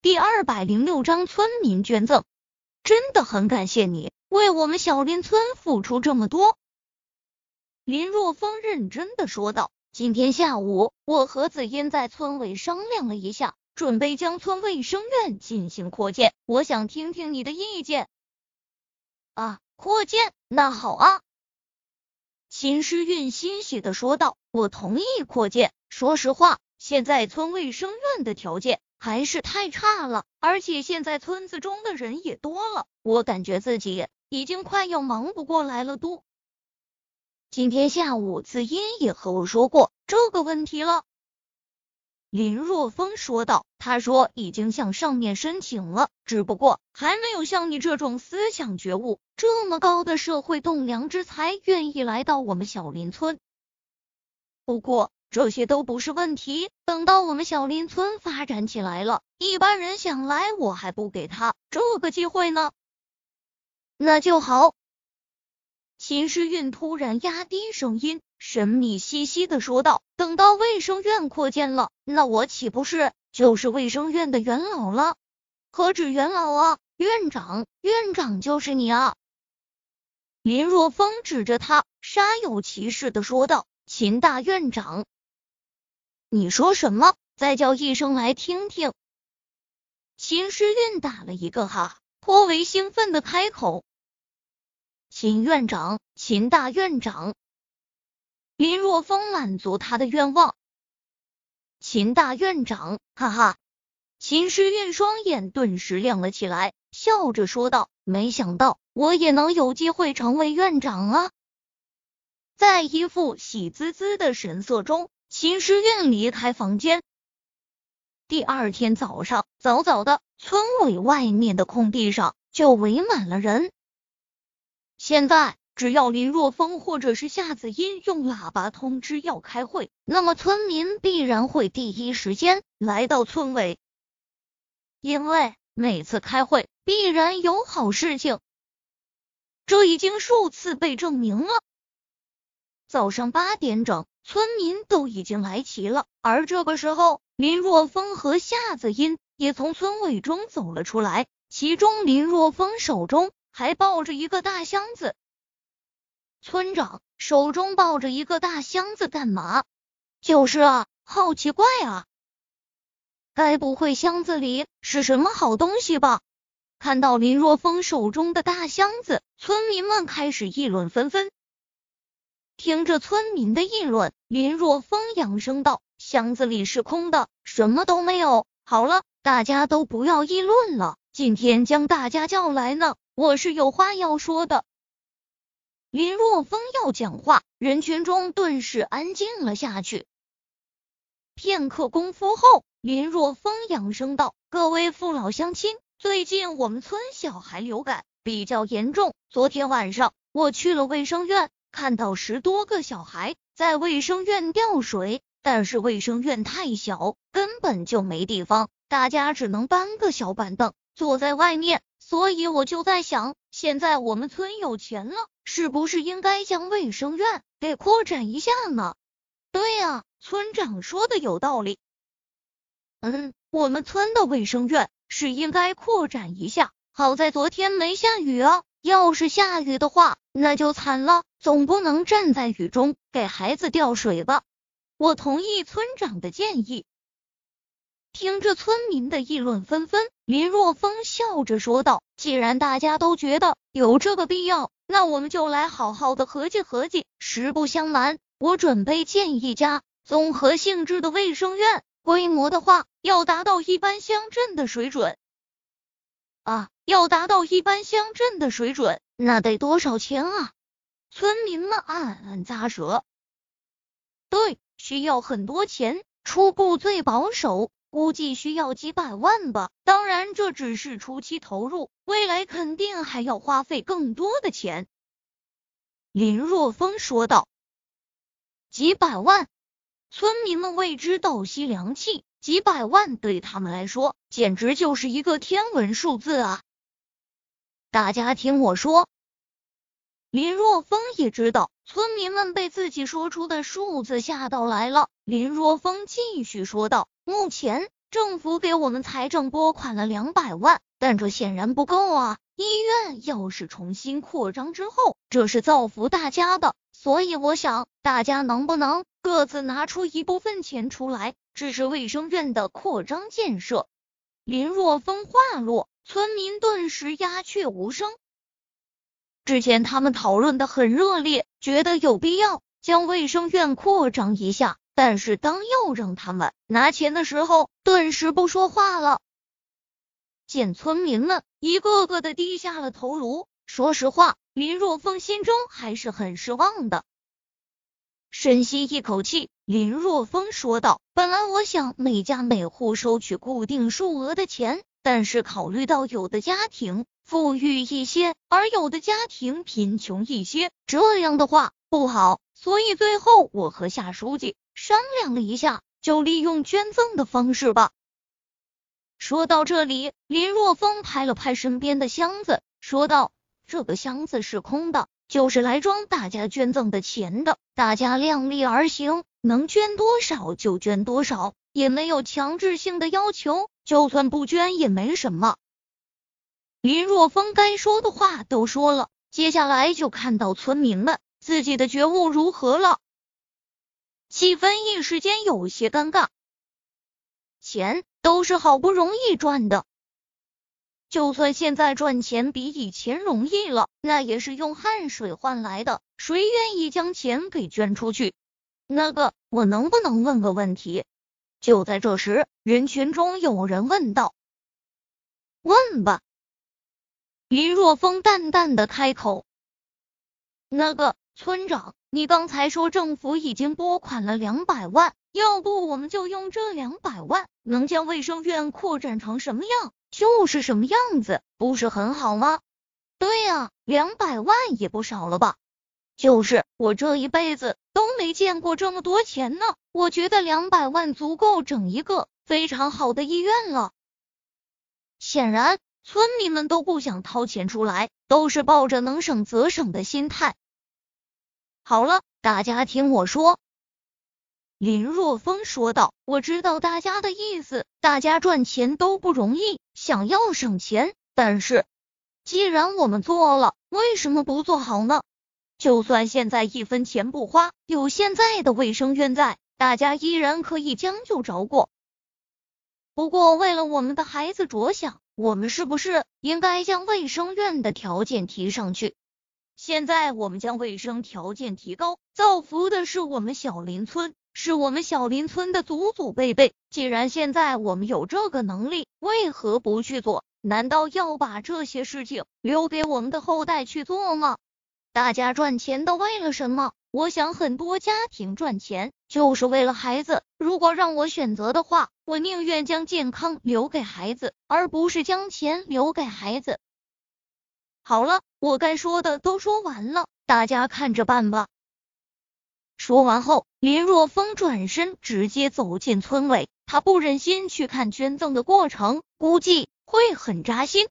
第二百零六章村民捐赠，真的很感谢你为我们小林村付出这么多。林若风认真的说道：“今天下午，我和子音在村委商量了一下，准备将村卫生院进行扩建，我想听听你的意见。”啊，扩建，那好啊。秦诗韵欣喜的说道：“我同意扩建。说实话，现在村卫生院的条件还是太差了，而且现在村子中的人也多了，我感觉自己已经快要忙不过来了。”都，今天下午子音也和我说过这个问题了。林若风说道：“他说已经向上面申请了，只不过还没有像你这种思想觉悟这么高的社会栋梁之才愿意来到我们小林村。不过这些都不是问题，等到我们小林村发展起来了，一般人想来，我还不给他这个机会呢。那就好。”秦诗韵突然压低声音。神秘兮兮的说道：“等到卫生院扩建了，那我岂不是就是卫生院的元老了？何止元老啊，院长，院长就是你啊！”林若风指着他，煞有其事的说道：“秦大院长，你说什么？再叫一声来听听。”秦诗韵打了一个哈，颇为兴奋的开口：“秦院长，秦大院长。”林若风满足他的愿望，秦大院长，哈哈！秦诗韵双眼顿时亮了起来，笑着说道：“没想到我也能有机会成为院长啊！”在一副喜滋滋的神色中，秦诗韵离开房间。第二天早上，早早的，村委外面的空地上就围满了人。现在。只要林若风或者是夏子音用喇叭通知要开会，那么村民必然会第一时间来到村委，因为每次开会必然有好事情，这已经数次被证明了。早上八点整，村民都已经来齐了，而这个时候，林若风和夏子音也从村委中走了出来，其中林若风手中还抱着一个大箱子。村长手中抱着一个大箱子干嘛？就是啊，好奇怪啊！该不会箱子里是什么好东西吧？看到林若风手中的大箱子，村民们开始议论纷纷。听着村民的议论，林若风扬声道：“箱子里是空的，什么都没有。好了，大家都不要议论了。今天将大家叫来呢，我是有话要说的。”林若风要讲话，人群中顿时安静了下去。片刻功夫后，林若风扬声道：“各位父老乡亲，最近我们村小孩流感比较严重。昨天晚上我去了卫生院，看到十多个小孩在卫生院吊水，但是卫生院太小，根本就没地方，大家只能搬个小板凳坐在外面。所以我就在想，现在我们村有钱了。”是不是应该将卫生院给扩展一下呢？对呀，村长说的有道理。嗯，我们村的卫生院是应该扩展一下。好在昨天没下雨啊，要是下雨的话，那就惨了。总不能站在雨中给孩子吊水吧？我同意村长的建议。听着村民的议论纷纷，林若风笑着说道：“既然大家都觉得有这个必要。”那我们就来好好的合计合计。实不相瞒，我准备建一家综合性质的卫生院，规模的话要达到一般乡镇的水准。啊，要达到一般乡镇的水准，那得多少钱啊？村民们暗暗咂舌。对，需要很多钱，初步最保守。估计需要几百万吧，当然这只是初期投入，未来肯定还要花费更多的钱。林若风说道：“几百万，村民们为之倒吸凉气。几百万对他们来说，简直就是一个天文数字啊！大家听我说。”林若风也知道村民们被自己说出的数字吓到来了。林若风继续说道。目前政府给我们财政拨款了两百万，但这显然不够啊！医院要是重新扩张之后，这是造福大家的，所以我想大家能不能各自拿出一部分钱出来，支持卫生院的扩张建设？林若风话落，村民顿时鸦雀无声。之前他们讨论的很热烈，觉得有必要将卫生院扩张一下。但是当要让他们拿钱的时候，顿时不说话了。见村民们一个个的低下了头颅，说实话，林若风心中还是很失望的。深吸一口气，林若风说道：“本来我想每家每户收取固定数额的钱，但是考虑到有的家庭富裕一些，而有的家庭贫穷一些，这样的话不好，所以最后我和夏书记。”商量了一下，就利用捐赠的方式吧。说到这里，林若风拍了拍身边的箱子，说道：“这个箱子是空的，就是来装大家捐赠的钱的。大家量力而行，能捐多少就捐多少，也没有强制性的要求。就算不捐也没什么。”林若风该说的话都说了，接下来就看到村民们自己的觉悟如何了。气氛一时间有些尴尬，钱都是好不容易赚的，就算现在赚钱比以前容易了，那也是用汗水换来的，谁愿意将钱给捐出去？那个，我能不能问个问题？就在这时，人群中有人问道：“问吧。”林若风淡淡的开口：“那个村长。”你刚才说政府已经拨款了两百万，要不我们就用这两百万，能将卫生院扩展成什么样就是什么样子，不是很好吗？对呀，两百万也不少了吧？就是我这一辈子都没见过这么多钱呢，我觉得两百万足够整一个非常好的医院了。显然，村民们都不想掏钱出来，都是抱着能省则省的心态。好了，大家听我说。”林若风说道，“我知道大家的意思，大家赚钱都不容易，想要省钱。但是，既然我们做了，为什么不做好呢？就算现在一分钱不花，有现在的卫生院在，大家依然可以将就着过。不过，为了我们的孩子着想，我们是不是应该将卫生院的条件提上去？”现在我们将卫生条件提高，造福的是我们小林村，是我们小林村的祖祖辈辈。既然现在我们有这个能力，为何不去做？难道要把这些事情留给我们的后代去做吗？大家赚钱都为了什么？我想很多家庭赚钱就是为了孩子。如果让我选择的话，我宁愿将健康留给孩子，而不是将钱留给孩子。好了，我该说的都说完了，大家看着办吧。说完后，林若风转身直接走进村委，他不忍心去看捐赠的过程，估计会很扎心。